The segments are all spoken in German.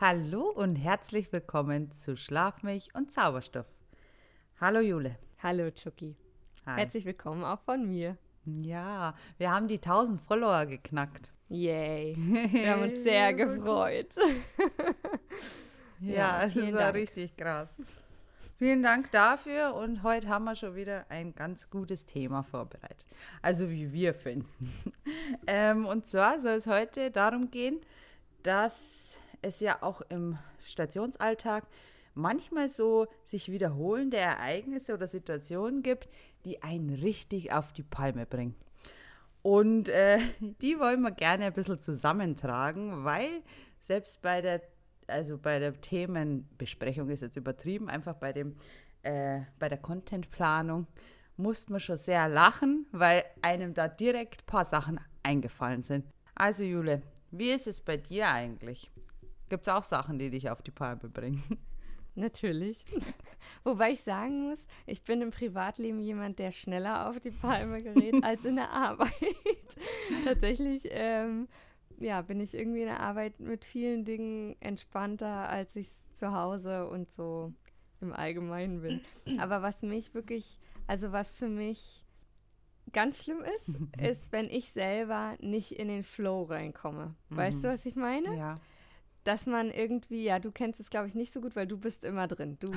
Hallo und herzlich willkommen zu Schlafmilch und Zauberstoff. Hallo Jule. Hallo Chucky. Hi. Herzlich willkommen auch von mir. Ja, wir haben die 1000 Follower geknackt. Yay. Wir haben uns sehr gefreut. Ja, Ja, war Dank. richtig krass. Vielen Dank dafür und heute haben wir schon wieder ein ganz gutes Thema vorbereitet. Also wie wir finden. ähm, und zwar soll es heute darum gehen, dass es ja auch im Stationsalltag manchmal so sich wiederholende Ereignisse oder Situationen gibt, die einen richtig auf die Palme bringen. Und äh, die wollen wir gerne ein bisschen zusammentragen, weil selbst bei der, also bei der Themenbesprechung ist jetzt übertrieben, einfach bei dem, äh, bei der Contentplanung musste man schon sehr lachen, weil einem da direkt ein paar Sachen eingefallen sind. Also Jule, wie ist es bei dir eigentlich? Gibt es auch Sachen, die dich auf die Palme bringen? Natürlich. Wobei ich sagen muss, ich bin im Privatleben jemand, der schneller auf die Palme gerät als in der Arbeit. Tatsächlich, ähm, ja, bin ich irgendwie in der Arbeit mit vielen Dingen entspannter, als ich zu Hause und so im Allgemeinen bin. Aber was mich wirklich, also was für mich ganz schlimm ist, ist, wenn ich selber nicht in den Flow reinkomme. Weißt du, was ich meine? Ja. Dass man irgendwie, ja, du kennst es, glaube ich, nicht so gut, weil du bist immer drin. Du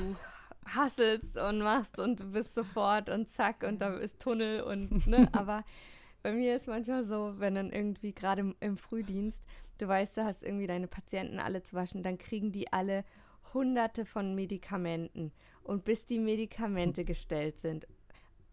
hasselst und machst und du bist sofort und zack und da ist Tunnel und, ne, aber bei mir ist manchmal so, wenn dann irgendwie gerade im, im Frühdienst, du weißt, du hast irgendwie deine Patienten alle zu waschen, dann kriegen die alle hunderte von Medikamenten und bis die Medikamente gestellt sind.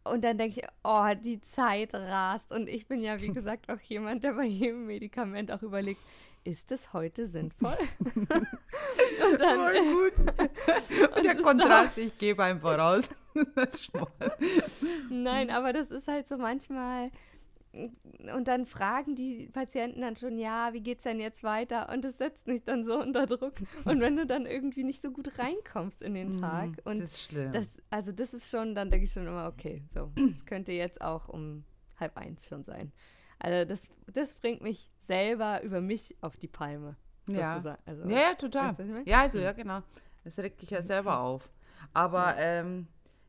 Und dann denke ich, oh, die Zeit rast. Und ich bin ja, wie gesagt, auch jemand, der bei jedem Medikament auch überlegt, ist es heute sinnvoll? und dann, Voll gut. Und der Kontrast, ich gebe einem voraus. Nein, aber das ist halt so manchmal. Und dann fragen die Patienten dann schon, ja, wie geht's denn jetzt weiter? Und das setzt mich dann so unter Druck. Und wenn du dann irgendwie nicht so gut reinkommst in den Tag und das ist schlimm. das, also das ist schon, dann denke ich schon immer, okay, so, es könnte jetzt auch um halb eins schon sein. Also das, das bringt mich selber über mich auf die Palme. Ja. Sozusagen. Also, Ja, ja, total. Weißt du? Ja, also, ja, genau. Das regt dich ja selber auf. Aber ähm,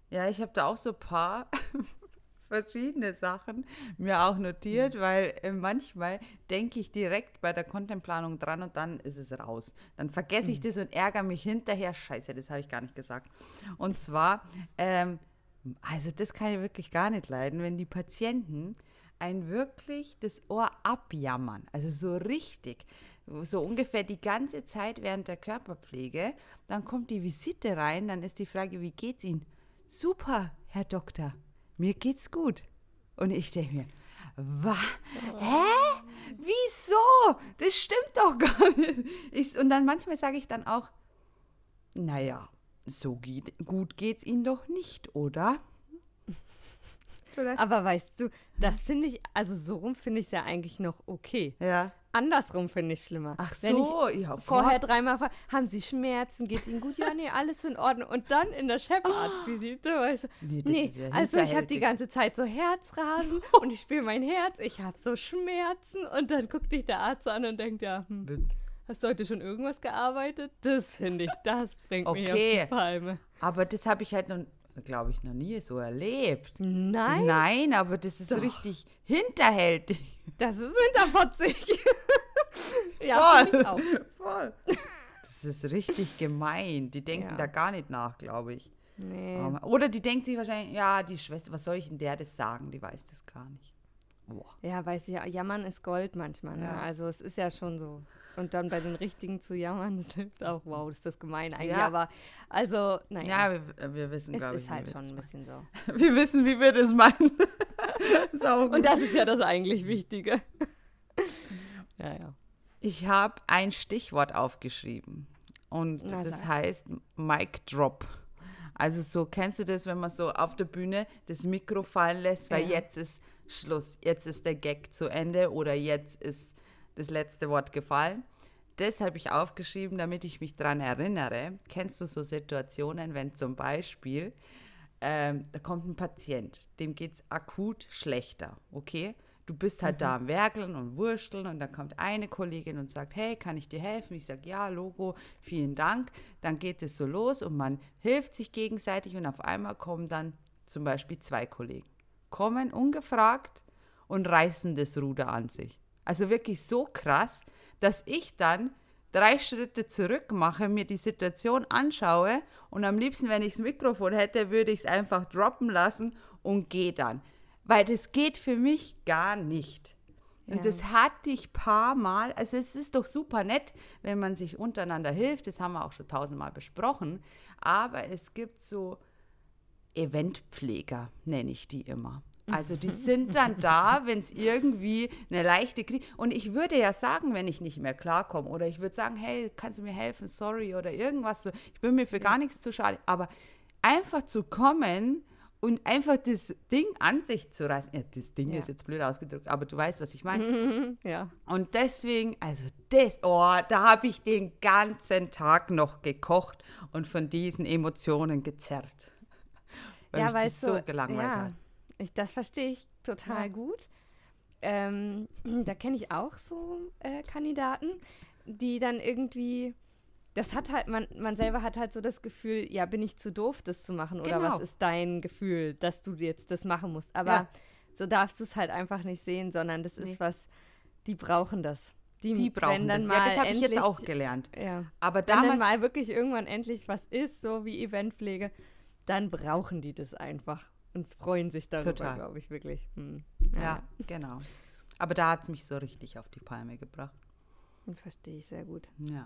ja, ich habe da auch so ein paar verschiedene Sachen mir auch notiert, weil äh, manchmal denke ich direkt bei der Contentplanung dran und dann ist es raus. Dann vergesse ich das und ärgere mich hinterher. Scheiße, das habe ich gar nicht gesagt. Und zwar, ähm, also das kann ich wirklich gar nicht leiden, wenn die Patienten ein wirklich das Ohr abjammern, also so richtig, so ungefähr die ganze Zeit während der Körperpflege, dann kommt die Visite rein, dann ist die Frage, wie geht's Ihnen? Super, Herr Doktor, mir geht's gut. Und ich denke mir, was? Hä? Wieso? Das stimmt doch gar nicht. Ich, und dann manchmal sage ich dann auch, naja, so geht, gut geht's Ihnen doch nicht, oder? Vielleicht- Aber weißt du, das finde ich, also so rum finde ich es ja eigentlich noch okay. Ja. Andersrum finde ich es schlimmer. Ach Wenn ich so, ja. vorher Gott. dreimal frage, haben Sie Schmerzen, geht es Ihnen gut? Ja, nee, alles in Ordnung. Und dann in der Chefarztvisite, weißt du, Nee, das nee, ist ja also ich habe die ganze Zeit so Herzrasen und ich spüre mein Herz, ich habe so Schmerzen und dann guckt dich der Arzt an und denkt, ja, hm, hast du heute schon irgendwas gearbeitet? Das finde ich, das bringt mich auf Okay. die Palme. Aber das habe ich halt noch, glaube ich, noch nie so erlebt. Nein, Nein, aber das ist Doch. richtig hinterhältig. das ist hinterfotzig. ja, auch. Voll. Das ist richtig gemein. Die denken Ja. da gar nicht nach, glaube ich. Nee. Aber- Oder die denkt sich wahrscheinlich, ja, die Schwester, was soll ich denn der das sagen? Die weiß das gar nicht. Boah. Ja, weiß ich ja, jammern ist Gold manchmal. Ne? Ja. Also es ist ja schon so. Und dann bei den Richtigen zu jammern, das hilft auch. Wow, das ist das gemein eigentlich. Ja. Aber also, naja, Ja, wir, wir wissen, es glaube ich, ist wie halt wir schon ein bisschen so. Wir wissen, wie wir das meinen. ist auch gut. Und das ist ja das eigentlich Wichtige. ja, ja. Ich habe ein Stichwort aufgeschrieben und Na, das sag. heißt Mic Drop. Also so, kennst du das, wenn man so auf der Bühne das Mikro fallen lässt, weil Ja. jetzt ist Schluss, jetzt ist der Gag zu Ende oder jetzt ist das letzte Wort gefallen. Das habe ich aufgeschrieben, damit ich mich daran erinnere. Kennst du so Situationen, wenn zum Beispiel ähm, da kommt ein Patient, dem geht es akut schlechter, okay? Du bist halt da am Werkeln und Wursteln und dann kommt eine Kollegin und sagt, hey, kann ich dir helfen? Ich sage, ja, Logo, vielen Dank. Dann geht es so los und man hilft sich gegenseitig und auf einmal kommen dann zum Beispiel zwei Kollegen, kommen ungefragt und reißen das Ruder an sich. Also wirklich so krass, dass ich dann drei Schritte zurück mache, mir die Situation anschaue und am liebsten, wenn ich das Mikrofon hätte, würde ich es einfach droppen lassen und gehe dann. Weil das geht für mich gar nicht. Und Ja. das hatte ich paar Mal. Also es ist doch super nett, wenn man sich untereinander hilft. Das haben wir auch schon tausendmal besprochen. Aber es gibt so Eventpfleger, nenne ich die immer. Also die sind dann da, wenn es irgendwie eine leichte Krise... Und ich würde ja sagen, wenn ich nicht mehr klarkomme oder ich würde sagen, hey, kannst du mir helfen, sorry oder irgendwas so. Ich bin mir für gar nichts zu schade. Aber einfach zu kommen und einfach das Ding an sich zu reißen. Ja, das Ding Ja. ist jetzt blöd ausgedrückt, aber du weißt, was ich meine. ja. Und deswegen, also das, oh, da habe ich den ganzen Tag noch gekocht und von diesen Emotionen gezerrt. Weil mich weil das so gelangweilt ja, hat. Ich, das verstehe ich total Ja. gut. Ähm, da kenne ich auch so äh, Kandidaten, die dann irgendwie, das hat halt, man, man selber hat halt so das Gefühl, ja, bin ich zu doof, das zu machen? Oder Genau. was ist dein Gefühl, dass du jetzt das machen musst? Aber Ja. so darfst du es halt einfach nicht sehen, sondern das Nee. ist was, die brauchen das. Die wenn brauchen das. Mal Ja, das habe ich jetzt auch gelernt. Ja. Aber Wenn dann damals, mal wirklich irgendwann endlich was ist, so wie Eventpflege, dann brauchen die das einfach und freuen sich darüber, glaube ich, wirklich. Hm. ja, genau. Aber da hat es mich so richtig auf die Palme gebracht. ja. Verstehe ich sehr gut. Ja.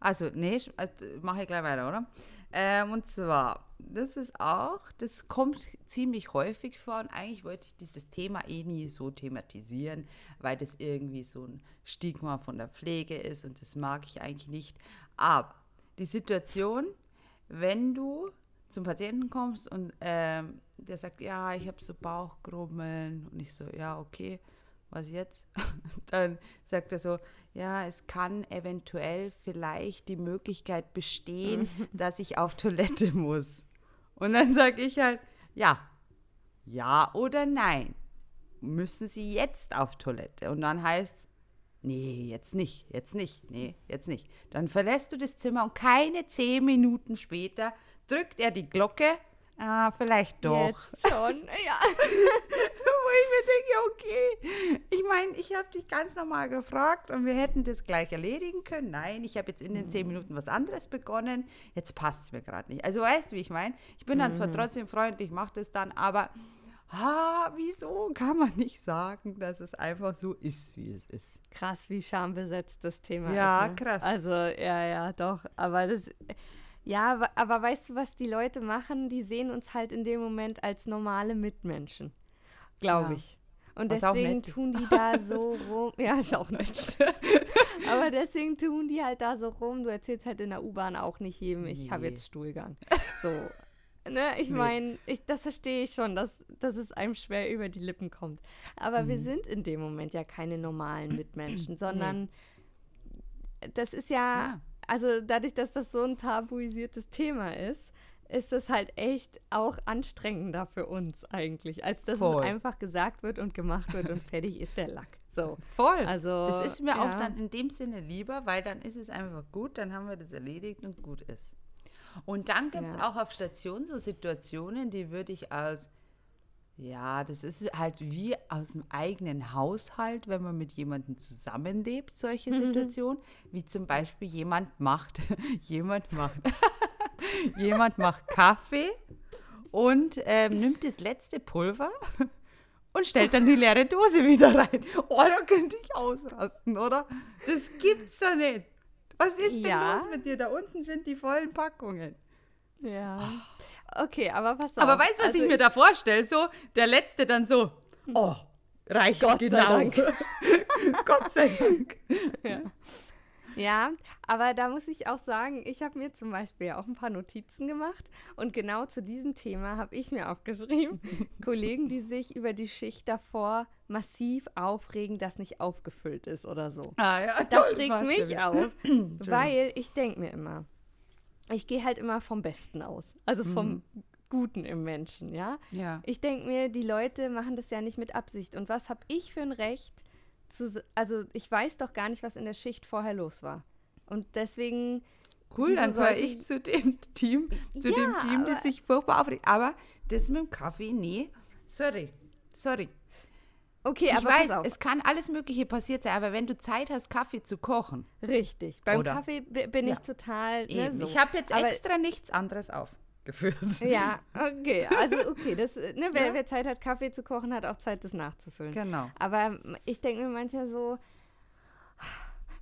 Also, nee, äh, mache ich gleich weiter, oder? Ähm, und zwar, das ist auch, das kommt ziemlich häufig vor und eigentlich wollte ich dieses Thema eh nie so thematisieren, weil das irgendwie so ein Stigma von der Pflege ist und das mag ich eigentlich nicht. Aber die Situation, wenn du zum Patienten kommst und ähm, der sagt, ja, ich habe so Bauchgrummeln und ich so, ja, okay, was jetzt? Dann sagt er so, ja, es kann eventuell vielleicht die Möglichkeit bestehen, dass ich auf Toilette muss. Und dann sage ich halt, ja, ja oder nein. Müssen Sie jetzt auf Toilette? Und dann heißt nee, jetzt nicht, jetzt nicht, nee, jetzt nicht. Dann verlässt du das Zimmer und keine zehn Minuten später drückt er die Glocke. Ah, vielleicht doch. Jetzt schon, ja. Wo ich mir denke, okay, ich meine, ich habe dich ganz normal gefragt und wir hätten das gleich erledigen können. Nein, ich habe jetzt in den zehn Minuten was anderes begonnen. Jetzt passt es mir gerade nicht. Also weißt du, wie ich meine? Ich bin dann zwar trotzdem freundlich, mache das dann, aber ah, wieso kann man nicht sagen, dass es einfach so ist, wie es ist? Krass, wie schambesetzt das Thema Ja, ist. ne? krass. Also, ja, ja, doch. Aber das, ja, aber weißt du, was die Leute machen? Die sehen uns halt in dem Moment als normale Mitmenschen. Glaube Ja. ich. Und Was deswegen tun die da so rum. Ja, ist auch nett. aber deswegen tun die halt da so rum. Du erzählst halt in der U-Bahn auch nicht jedem, ich habe Nee. jetzt Stuhlgang. So. Ne, ich Nee. meine, ich, das verstehe ich schon, dass, dass es einem schwer über die Lippen kommt. Aber Mhm. wir sind in dem Moment ja keine normalen Mitmenschen, sondern das ist ja, Ja. Also dadurch, dass das so ein tabuisiertes Thema ist, ist es halt echt auch anstrengender für uns eigentlich, als dass Voll. es einfach gesagt wird und gemacht wird und fertig ist der Lack. So. Voll. Also, das ist mir ja. auch dann in dem Sinne lieber, weil dann ist es einfach gut, dann haben wir das erledigt und gut ist. Und dann gibt es Ja. auch auf Station so Situationen, die würde ich als, ja, das ist halt wie aus dem eigenen Haushalt, wenn man mit jemandem zusammenlebt, solche Mhm. Situationen, wie zum Beispiel jemand macht, jemand macht, jemand macht Kaffee und ähm, nimmt das letzte Pulver und stellt dann die leere Dose wieder rein. Oh, da könnte ich ausrasten, oder? Das gibt's doch nicht. Was ist denn Ja. los mit dir? Da unten sind die vollen Packungen. Ja. Okay, aber pass auf. Aber weißt du, was Also ich mir da vorstelle? So, der Letzte dann so, oh, reicht Gott sei genau. Dank. Gott sei Dank. Ja, aber da muss ich auch sagen, ich habe mir zum Beispiel ja auch ein paar Notizen gemacht und genau zu diesem Thema habe ich mir aufgeschrieben, Kollegen, die sich über die Schicht davor massiv aufregen, dass nicht aufgefüllt ist oder so. Ah, ja, Das toll, regt mich ja. auf, weil ich denke mir immer, ich gehe halt immer vom Besten aus. Also vom Guten im Menschen, ja? Ja. Ich denke mir, die Leute machen das ja nicht mit Absicht. Und was habe ich für ein Recht zu, also ich weiß doch gar nicht, was in der Schicht vorher los war. Und deswegen, Cool, dann gehöre ich zu dem Team, zu Ja, dem Team, das sich furchtbar aufregt. Aber das mit dem Kaffee, nee, sorry, sorry. Okay, ich aber weiß, es kann alles Mögliche passiert sein, aber wenn du Zeit hast, Kaffee zu kochen, Richtig. Beim Oder? Kaffee bi- bin Ja. ich total, ne, so. Ich habe jetzt Aber- extra nichts anderes aufgeführt. Ja, okay. Also okay, das, ne, wer, Ja. wer Zeit hat, Kaffee zu kochen, hat auch Zeit, das nachzufüllen. Genau. Aber ich denke mir manchmal so,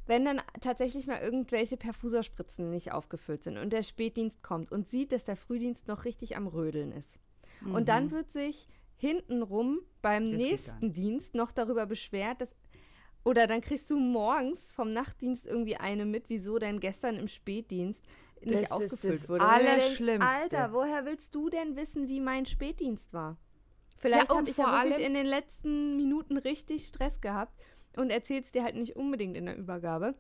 wenn dann tatsächlich mal irgendwelche Perfuserspritzen nicht aufgefüllt sind und der Spätdienst kommt und sieht, dass der Frühdienst noch richtig am Rödeln ist. Und dann wird sich hintenrum beim. Das nächsten Dienst noch darüber beschwert, dass oder dann kriegst du morgens vom Nachtdienst irgendwie eine mit, wieso denn gestern im Spätdienst Das nicht ist aufgefüllt das wurde. Allerschlimmste. Alter, woher willst du denn wissen, wie mein Spätdienst war? Vielleicht und habe ich ja wirklich in den letzten Minuten richtig Stress gehabt und erzähl's dir halt nicht unbedingt in der Übergabe.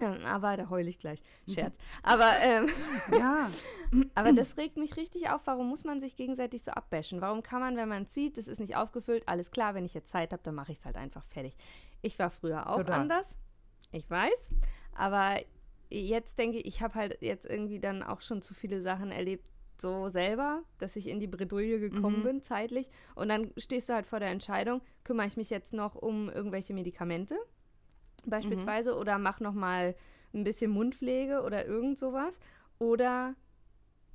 Ähm, aber da heul ich gleich. Scherz. Aber, ähm, Ja, aber das regt mich richtig auf. Warum muss man sich gegenseitig so abbashen? Warum kann man, wenn man sieht, das ist nicht aufgefüllt, alles klar, wenn ich jetzt Zeit habe, dann mache ich es halt einfach fertig. Ich war früher auch Total. anders. Ich weiß. Aber jetzt denke ich, ich habe halt jetzt irgendwie dann auch schon zu viele Sachen erlebt, so selber, dass ich in die Bredouille gekommen Mhm. bin, zeitlich. Und dann stehst du halt vor der Entscheidung, kümmere ich mich jetzt noch um irgendwelche Medikamente beispielsweise oder mach noch mal ein bisschen Mundpflege oder irgend sowas oder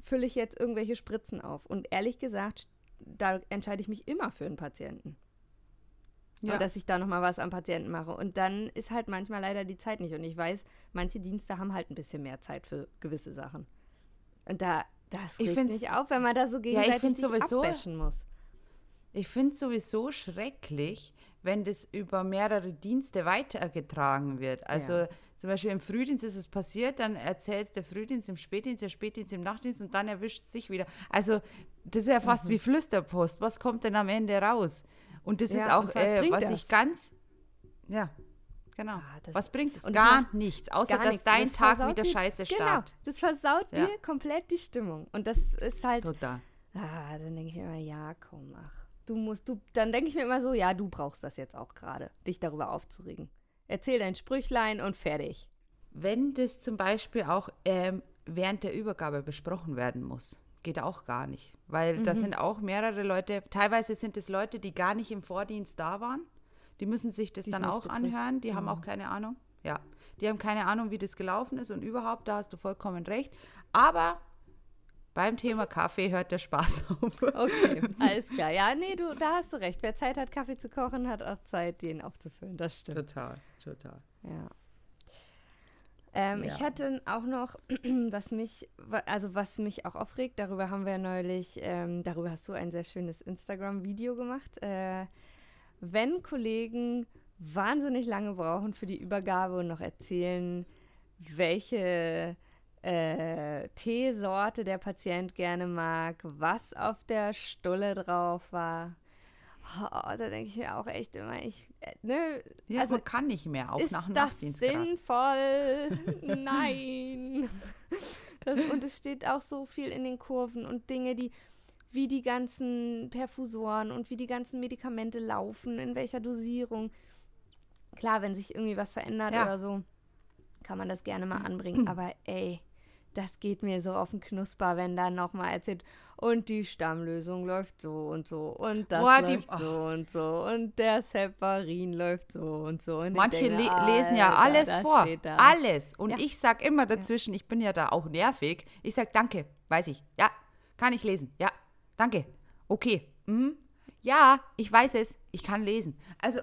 fülle ich jetzt irgendwelche Spritzen auf. Und ehrlich gesagt, da entscheide ich mich immer für einen Patienten. Ja. Und dass ich da noch mal was am Patienten mache. Und dann ist halt manchmal leider die Zeit nicht. Und ich weiß, manche Dienste haben halt ein bisschen mehr Zeit für gewisse Sachen. Und da, das Ich regt find's- mich auf, wenn man da so ich gegenseitig find's sich sowieso- muss. Ich finde es sowieso schrecklich, wenn das über mehrere Dienste weitergetragen wird. Also Ja. zum Beispiel im Frühdienst ist es passiert, dann erzählt der Frühdienst im Spätdienst, der Spätdienst im Nachtdienst und dann erwischt es sich wieder. Also das ist ja fast Mhm. wie Flüsterpost. Was kommt denn am Ende raus? Und das ist Ja, auch, und was äh, was das? ich ganz, ja, genau. Ah, was bringt es? es Gar nichts, außer Gar dass nichts. dein Das Tag wieder dir- scheiße Genau, startet. das versaut Ja. dir komplett die Stimmung. Und das ist halt, Total. ah, dann denke ich immer, ja, komm, ach. Du musst, du, dann denke ich mir immer so, ja, du brauchst das jetzt auch gerade, dich darüber aufzuregen. Erzähl dein Sprüchlein und fertig. Wenn das zum Beispiel auch ähm, während der Übergabe besprochen werden muss, geht auch gar nicht. Weil da sind auch mehrere Leute, teilweise sind es Leute, die gar nicht im Vordienst da waren. Die müssen sich das Die's dann auch betrifft. anhören. Die haben auch keine Ahnung. Ja, die haben keine Ahnung, wie das gelaufen ist und überhaupt, da hast du vollkommen recht. Aber beim Thema Kaffee hört der Spaß auf. Okay, alles klar. Ja, nee, du, da hast du recht. Wer Zeit hat, Kaffee zu kochen, hat auch Zeit, den aufzufüllen. Das stimmt. Total, total. Ja. Ähm, Ich Ja. hatte auch noch, was mich, also was mich auch aufregt, darüber haben wir neulich, ähm, darüber hast du ein sehr schönes Instagram-Video gemacht. Äh, wenn Kollegen wahnsinnig lange brauchen für die Übergabe und noch erzählen, welche äh, Teesorte der Patient gerne mag, was auf der Stulle drauf war. Oh, da denke ich mir auch echt immer, ich, äh, ne, Ja, Also, man kann nicht mehr, auch ist nach dem das Nachtdienst sinnvoll? Nein. Das, und es steht auch so viel in den Kurven und Dinge, die wie die ganzen Perfusoren und wie die ganzen Medikamente laufen, in welcher Dosierung. Klar, wenn sich irgendwie was verändert Ja. oder so, kann man das gerne mal anbringen. Aber ey, das geht mir so auf den Knusper, wenn dann nochmal erzählt, und die Stammlösung läuft so und so und das Boah, die- läuft so und so und der Separin läuft so und so. Und Manche denke, le lesen ja alles vor. Alles. Und Ja. ich sag immer dazwischen, ich bin ja da auch nervig. Ich sag danke, weiß ich. Ja, kann ich lesen. Ja, danke. Okay. Mhm. Ja, ich weiß es. Ich kann lesen. Also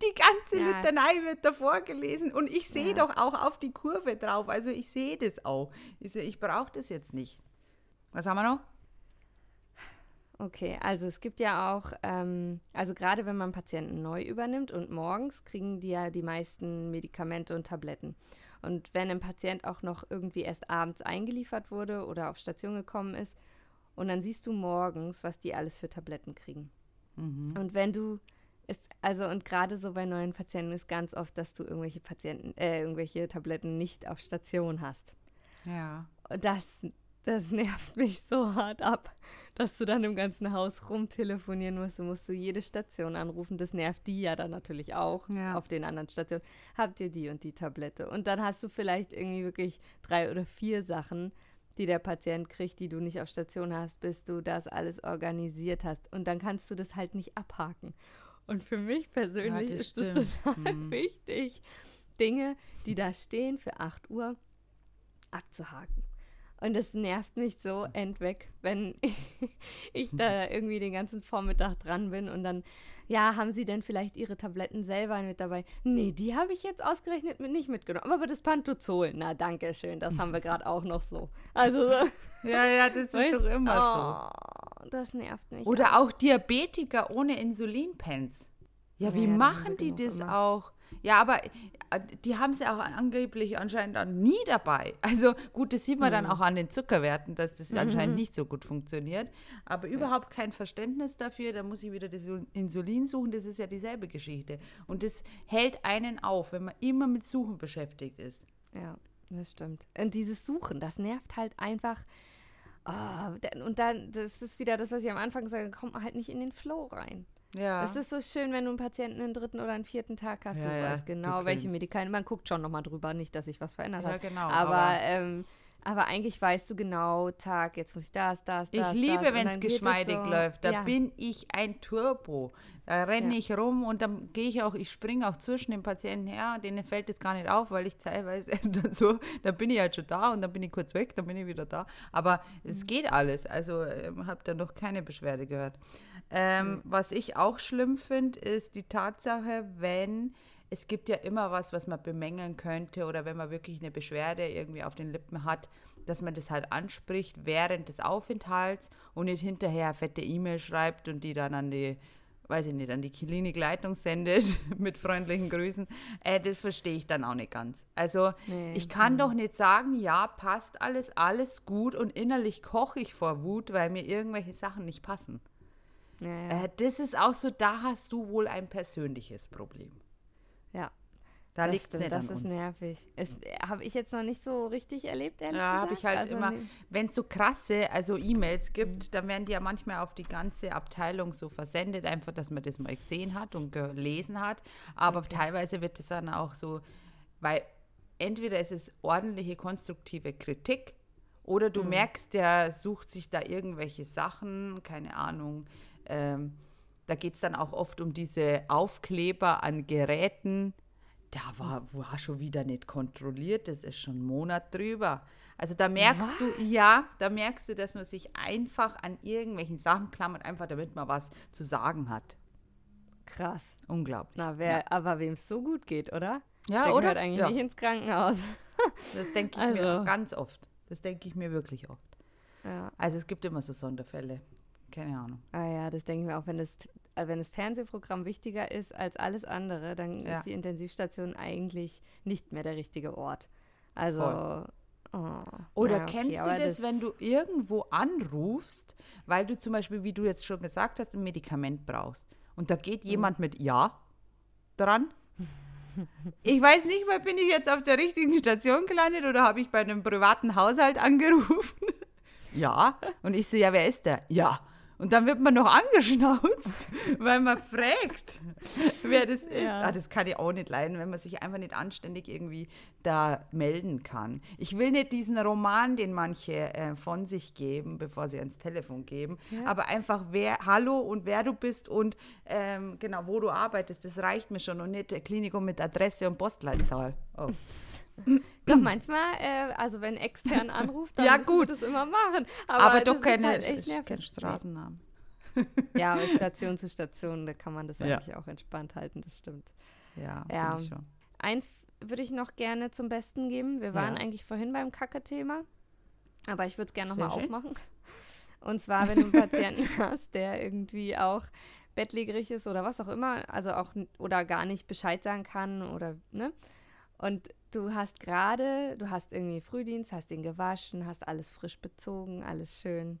die ganze Ja. Litanei wird davor gelesen und ich sehe Ja. doch auch auf die Kurve drauf. Also ich sehe das auch. Ich, so, ich brauche das jetzt nicht. Was haben wir noch? Okay, also es gibt ja auch, ähm, also gerade wenn man Patienten neu übernimmt und morgens kriegen die ja die meisten Medikamente und Tabletten. Und wenn ein Patient auch noch irgendwie erst abends eingeliefert wurde oder auf Station gekommen ist, und dann siehst du morgens, was die alles für Tabletten kriegen. Und wenn du ist, also und gerade so bei neuen Patienten ist ganz oft, dass du irgendwelche Patienten, äh, irgendwelche Tabletten nicht auf Station hast. Ja. Und das das nervt mich so hart ab, dass du dann im ganzen Haus rumtelefonieren musst. Du musst du jede Station anrufen. Das nervt die ja dann natürlich auch Ja. auf den anderen Stationen. Habt ihr die und die Tablette? Und dann hast du vielleicht irgendwie wirklich drei oder vier Sachen, die der Patient kriegt, die du nicht auf Station hast, bis du das alles organisiert hast. Und dann kannst du das halt nicht abhaken. Und für mich persönlich das ist es stimmt. total Mhm. wichtig, Dinge, die da stehen für 8 Uhr, abzuhaken. Und es nervt mich so entweg, wenn ich da irgendwie den ganzen Vormittag dran bin und dann, ja, haben Sie denn vielleicht Ihre Tabletten selber mit dabei? Nee, die habe ich jetzt ausgerechnet mit nicht mitgenommen. Aber das Pantozol, na danke schön, das haben wir gerade auch noch so. Also, Ja, ja, das ist weißt- doch immer oh, Das nervt mich. Oder auch Diabetiker ohne Insulinpens. Ja, wie Ja, machen die das immer. auch? Ja, aber äh, die haben sie auch angeblich anscheinend dann nie dabei. Also gut, das sieht man dann Mhm. auch an den Zuckerwerten, dass das anscheinend nicht so gut funktioniert. Aber überhaupt kein Verständnis dafür. Da muss ich wieder das Insulin suchen. Das ist ja dieselbe Geschichte. Und das hält einen auf, wenn man immer mit Suchen beschäftigt ist. Ja, das stimmt. Und dieses Suchen, das nervt halt einfach. Denn- und dann, das ist wieder das, was ich am Anfang sage, kommt man halt nicht in den Flow rein. Ja. Es ist so schön, wenn du einen Patienten einen dritten oder einen vierten Tag hast. Ja, du ja, weißt du genau, welche kennst. Medikamente. Man guckt schon nochmal drüber, nicht, dass sich was verändert ja, hat. genau. Aber, aber ähm, aber eigentlich weißt du genau, Tag, jetzt muss ich das, das, Ich das. liebe, das. Und wenn es dann geschmeidig so, läuft. Da ja. bin ich ein Turbo. Da renne Ja. ich rum und dann gehe ich auch, ich springe auch zwischen den Patienten her. Denen fällt das gar nicht auf, weil ich teilweise dann so, da bin ich halt schon da und dann bin ich kurz weg, dann bin ich wieder da. Aber Mhm. es geht alles. Also ähm, habe da noch keine Beschwerde gehört. Ähm, Was ich auch schlimm finde, ist die Tatsache, wenn es gibt ja immer was, was man bemängeln könnte oder wenn man wirklich eine Beschwerde irgendwie auf den Lippen hat, dass man das halt anspricht während des Aufenthalts und nicht hinterher eine fette E-Mail schreibt und die dann an die, weiß ich nicht, an die Klinikleitung sendet mit freundlichen Grüßen. Äh, das verstehe ich dann auch nicht ganz. Also Nee. ich kann doch nicht sagen, ja, passt alles, alles gut und innerlich koche ich vor Wut, weil mir irgendwelche Sachen nicht passen. Ja, ja. Äh, das ist auch so, da hast du wohl ein persönliches Problem. Da das liegt stimmt, nicht das ist uns. nervig. Es habe ich jetzt noch nicht so richtig erlebt, ehrlich Ja, habe ich halt Also, immer, wenn es so krasse, also E-Mails gibt, Mhm. dann werden die ja manchmal auf die ganze Abteilung so versendet, einfach, dass man das mal gesehen hat und gelesen hat. Aber teilweise wird es dann auch so, weil entweder ist es ordentliche, konstruktive Kritik oder Mhm. du merkst, der sucht sich da irgendwelche Sachen, keine Ahnung. Ähm, da geht es dann auch oft um diese Aufkleber an Geräten. Da war, war schon wieder nicht kontrolliert, das ist schon ein Monat drüber. Also da merkst du, ja, da merkst du, dass man sich einfach an irgendwelchen Sachen klammert, einfach damit man was zu sagen hat. Krass. Unglaublich. Na, wer, aber wem es so gut geht, oder? Ja, Der oder? gehört eigentlich ja, nicht ins Krankenhaus. das denke ich mir Also. ganz oft. Das denke ich mir wirklich oft. Ja. Also es gibt immer so Sonderfälle. Keine Ahnung. Ah ja, das denke ich mir auch, wenn das, wenn das Fernsehprogramm wichtiger ist als alles andere, dann Ja. ist die Intensivstation eigentlich nicht mehr der richtige Ort. Also. Voll. Oh, Oder ja, okay, kennst du aber das, wenn du irgendwo anrufst, weil du zum Beispiel, wie du jetzt schon gesagt hast, ein Medikament brauchst und da geht Mhm. jemand mit Ja dran? Ich weiß nicht mal, bin ich jetzt auf der richtigen Station gelandet oder habe ich bei einem privaten Haushalt angerufen? Ja. Und ich so, ja, wer ist der? Ja. Und dann wird man noch angeschnauzt, weil man fragt, wer das ist. Ja. Ah, das kann ich auch nicht leiden, wenn man sich einfach nicht anständig irgendwie da melden kann. Ich will nicht diesen Roman, den manche äh, von sich geben, bevor sie ans Telefon geben, Ja. aber einfach wer, hallo und wer du bist und ähm, genau, wo du arbeitest, das reicht mir schon und nicht Klinikum mit Adresse und Postleitzahl. Oh. Doch manchmal, äh, also wenn extern anruft, dann Ja, gut. wir das immer machen. Aber, Aber, doch keine, halt kein Straßennamen. Ja, aber Station zu Station, da kann man das Ja. eigentlich auch entspannt halten, das stimmt. Ja, Ja. ich schon. Eins würde ich noch gerne zum Besten geben. Wir waren Ja. eigentlich vorhin beim Kacke-Thema, aber ich würde es gerne nochmal aufmachen. Und zwar, wenn du einen Patienten hast, der irgendwie auch bettlägerig ist oder was auch immer, also auch oder gar nicht Bescheid sagen kann oder, ne? Und du hast gerade, du hast irgendwie Frühdienst, hast ihn gewaschen, hast alles frisch bezogen, alles schön.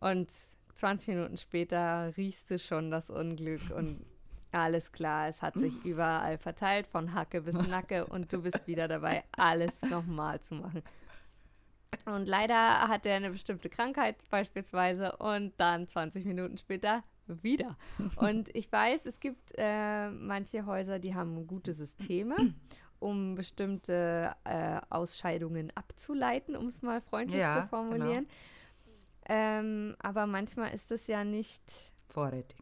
Und 20 Minuten später riechst du schon das Unglück und alles klar, es hat sich überall verteilt, von Hacke bis Nacke und du bist wieder dabei, alles nochmal zu machen. Und leider hat er eine bestimmte Krankheit beispielsweise und dann 20 Minuten später wieder. Und ich weiß, es gibt äh, manche Häuser, die haben gute Systeme, um bestimmte äh, Ausscheidungen abzuleiten, um es mal freundlich Ja, zu formulieren. Ähm, aber manchmal ist es ja nicht Vorrätig.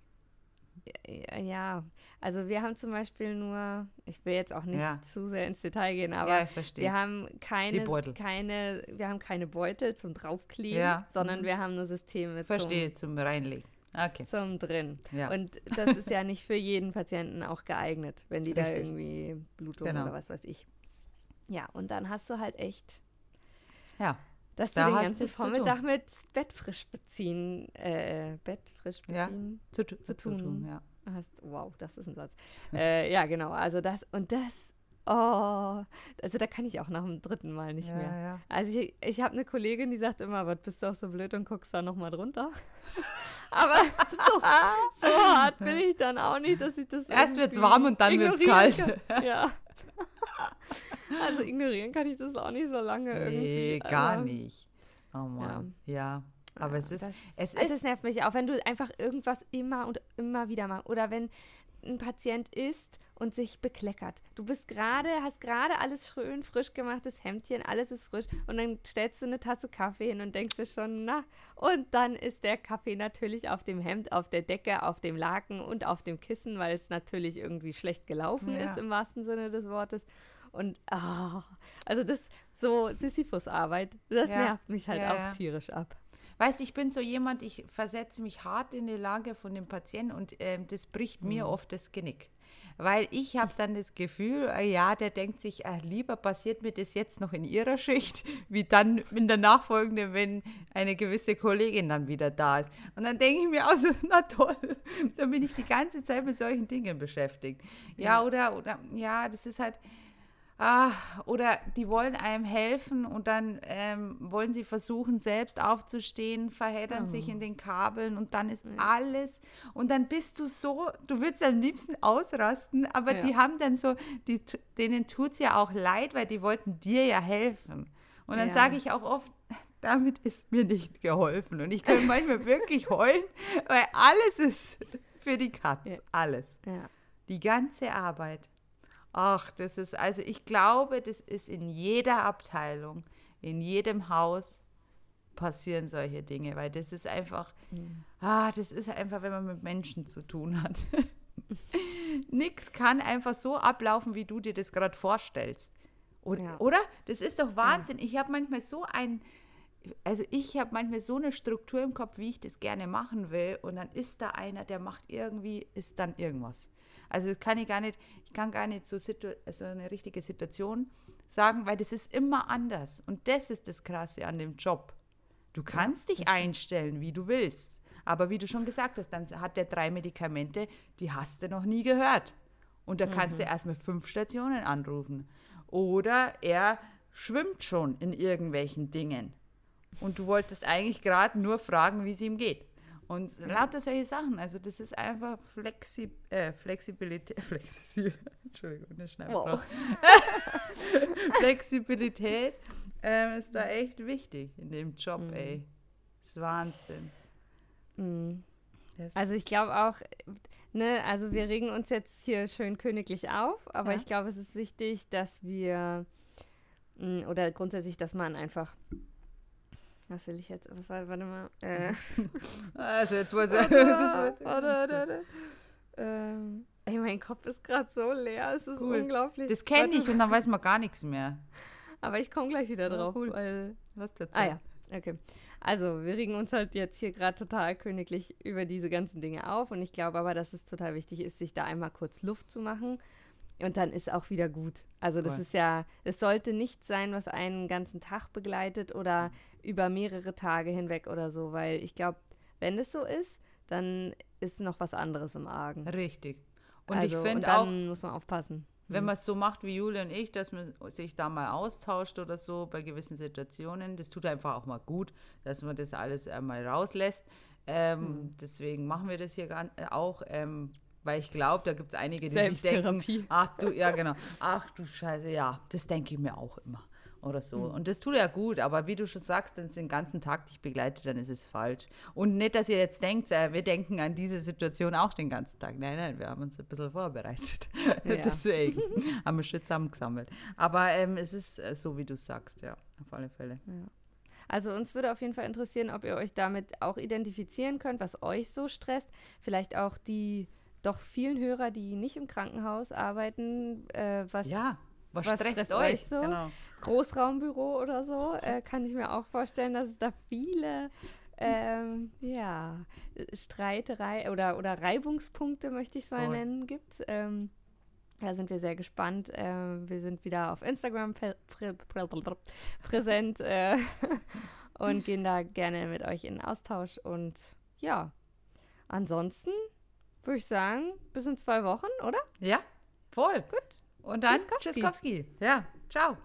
ja, also wir haben zum Beispiel nur, ich will jetzt auch nicht Ja. zu sehr ins Detail gehen, aber ja, wir haben keine, Beutel. keine, wir haben keine Beutel zum draufkleben, sondern mhm. wir haben nur Systeme verstehe, zum Reinlegen. Okay. zum, drin. Ja. Und das ist ja nicht für jeden Patienten auch geeignet, wenn die da Richtig. irgendwie Blutung Genau. oder was weiß ich. Ja, und dann hast du halt echt, Ja, dass Da du den ganzen zu Vormittag tun. mit Bettfrisch beziehen, äh, Bettfrisch Ja. beziehen zu, tu- Zu tun. ja. hast. Wow, das ist ein Satz. äh, ja, genau. Also das und das. Oh, also da kann ich auch nach dem dritten Mal nicht ja, mehr. Ja. Also ich, ich habe eine Kollegin, die sagt immer, was bist du auch so blöd und guckst da nochmal drunter. Aber so, so hart bin ich dann auch nicht, dass ich das Erst wird's irgendwie warm und dann wird's ignorieren kalt. Kann. Ja. Also ignorieren kann ich das auch nicht so lange irgendwie. Nee, gar aber- nicht. Oh Mann. Ja. Aber Ja, es ist, das- es das ist, nervt mich auch, wenn du einfach irgendwas immer und immer wieder machst. Oder wenn ein Patient isst und sich bekleckert. Du bist gerade, hast gerade alles schön frisch gemachtes Hemdchen, alles ist frisch und dann stellst du eine Tasse Kaffee hin und denkst dir schon, na, und dann ist der Kaffee natürlich auf dem Hemd, auf der Decke, auf dem Laken und auf dem Kissen, weil es natürlich irgendwie schlecht gelaufen Ja. ist im wahrsten Sinne des Wortes. Und ah, also das so Sisyphus-Arbeit, das Ja, nervt mich halt ja, auch tierisch ab. weißt ich bin so jemand, ich versetze mich hart in die Lage von dem Patienten und ähm, das bricht mir Mhm. oft das Genick. Weil ich habe dann das Gefühl, äh, ja, der denkt sich, äh, lieber passiert mir das jetzt noch in ihrer Schicht, wie dann in der nachfolgenden, wenn eine gewisse Kollegin dann wieder da ist. Und dann denke ich mir auch so, na toll, dann bin ich die ganze Zeit mit solchen Dingen beschäftigt. Ja, oder, oder, ja, das ist halt, Ah, oder die wollen einem helfen und dann ähm, wollen sie versuchen, selbst aufzustehen, verheddern sich in den Kabeln und dann ist alles. Und dann bist du so, du würdest am liebsten ausrasten, aber Ja. die haben dann so, die, denen tut es ja auch leid, weil die wollten dir ja helfen. Und dann Ja. sage ich auch oft, damit ist mir nicht geholfen. Und ich kann manchmal wirklich heulen, weil alles ist für die Katz. Ja. Alles. Ja. Die ganze Arbeit. Ach, das ist, also ich glaube, das ist in jeder Abteilung, in jedem Haus passieren solche Dinge, weil das ist einfach, ah, das ist einfach, wenn man mit Menschen zu tun hat. Nix kann einfach so ablaufen, wie du dir das gerade vorstellst. Oder, Ja. oder? Das ist doch Wahnsinn. Ich habe manchmal so ein, also ich habe manchmal so eine Struktur im Kopf, wie ich das gerne machen will. Und dann ist da einer, der macht irgendwie, ist dann irgendwas. Also das kann ich gar nicht, ich kann gar nicht so, situ so eine richtige Situation sagen, weil das ist immer anders. Und das ist das Krasse an dem Job. Du kannst dich einstellen, wie du willst. Aber wie du schon gesagt hast, dann hat der drei Medikamente, die hast du noch nie gehört. Und da kannst du erstmal fünf Stationen anrufen. Oder er schwimmt schon in irgendwelchen Dingen. Und du wolltest eigentlich gerade nur fragen, wie es ihm geht. Und lauter solche Sachen. Also das ist einfach Flexi äh, Flexibilität. Flexibel. Entschuldigung, das schneide ich Wow. Flexibilität ähm, ist da echt wichtig in dem Job, Mhm. ey. Das ist Wahnsinn. Mhm. Das, Also ich glaube auch, ne, also wir regen uns jetzt hier schön königlich auf, aber Ja. ich glaube, es ist wichtig, dass wir mh, oder grundsätzlich, dass man einfach was will ich jetzt? Was war, warte mal. Äh, also jetzt warte, das wird warte, warte, warte. Ähm, ey, mein Kopf ist gerade so leer, es ist Cool. unglaublich. Das kenne ich und dann weiß man gar nichts mehr. Aber ich komme gleich wieder drauf, cool. weil Was dazu? Ah ja, okay. Also, wir regen uns halt jetzt hier gerade total königlich über diese ganzen Dinge auf und ich glaube aber, dass es total wichtig ist, sich da einmal kurz Luft zu machen und dann ist auch wieder gut. Also, das Voll. ist ja, es sollte nicht sein, was einen ganzen Tag begleitet oder über mehrere Tage hinweg oder so, weil ich glaube, wenn es so ist, dann ist noch was anderes im Argen. Richtig. Und also, ich finde auch, muss man aufpassen. wenn man es so macht wie Julia und ich, dass man sich da mal austauscht oder so bei gewissen Situationen, das tut einfach auch mal gut, dass man das alles einmal rauslässt. Ähm, Hm. Deswegen machen wir das hier äh, auch, ähm, weil ich glaube, da gibt es einige, die sich denken, ach du, ja genau, ach du Scheiße, ja, das denke ich mir auch immer. oder so. Mhm. Und das tut ja gut, aber wie du schon sagst, wenn es den ganzen Tag dich begleitet, dann ist es falsch. Und nicht, dass ihr jetzt denkt, äh, wir denken an diese Situation auch den ganzen Tag. Nein, nein, wir haben uns ein bisschen vorbereitet. Ja. Deswegen haben wir schon zusammengesammelt. Aber ähm, es ist äh, so, wie du sagst, ja, auf alle Fälle. Ja. Also uns würde auf jeden Fall interessieren, ob ihr euch damit auch identifizieren könnt, was euch so stresst. Vielleicht auch die doch vielen Hörer, die nicht im Krankenhaus arbeiten, äh, was, ja, was, was stresst, stresst euch so? Genau. Großraumbüro oder so, äh, kann ich mir auch vorstellen, dass es da viele ähm, ja, Streiterei oder, oder Reibungspunkte, möchte ich es mal Voll. nennen, gibt. Ähm, da sind wir sehr gespannt. Äh, wir sind wieder auf Instagram prä prä prä präsent äh, und gehen da gerne mit euch in Austausch. Und ja, ansonsten würde ich sagen, bis in zwei Wochen, oder? Ja, voll. Gut. Und dann Tschüsskowski. Ja, ciao.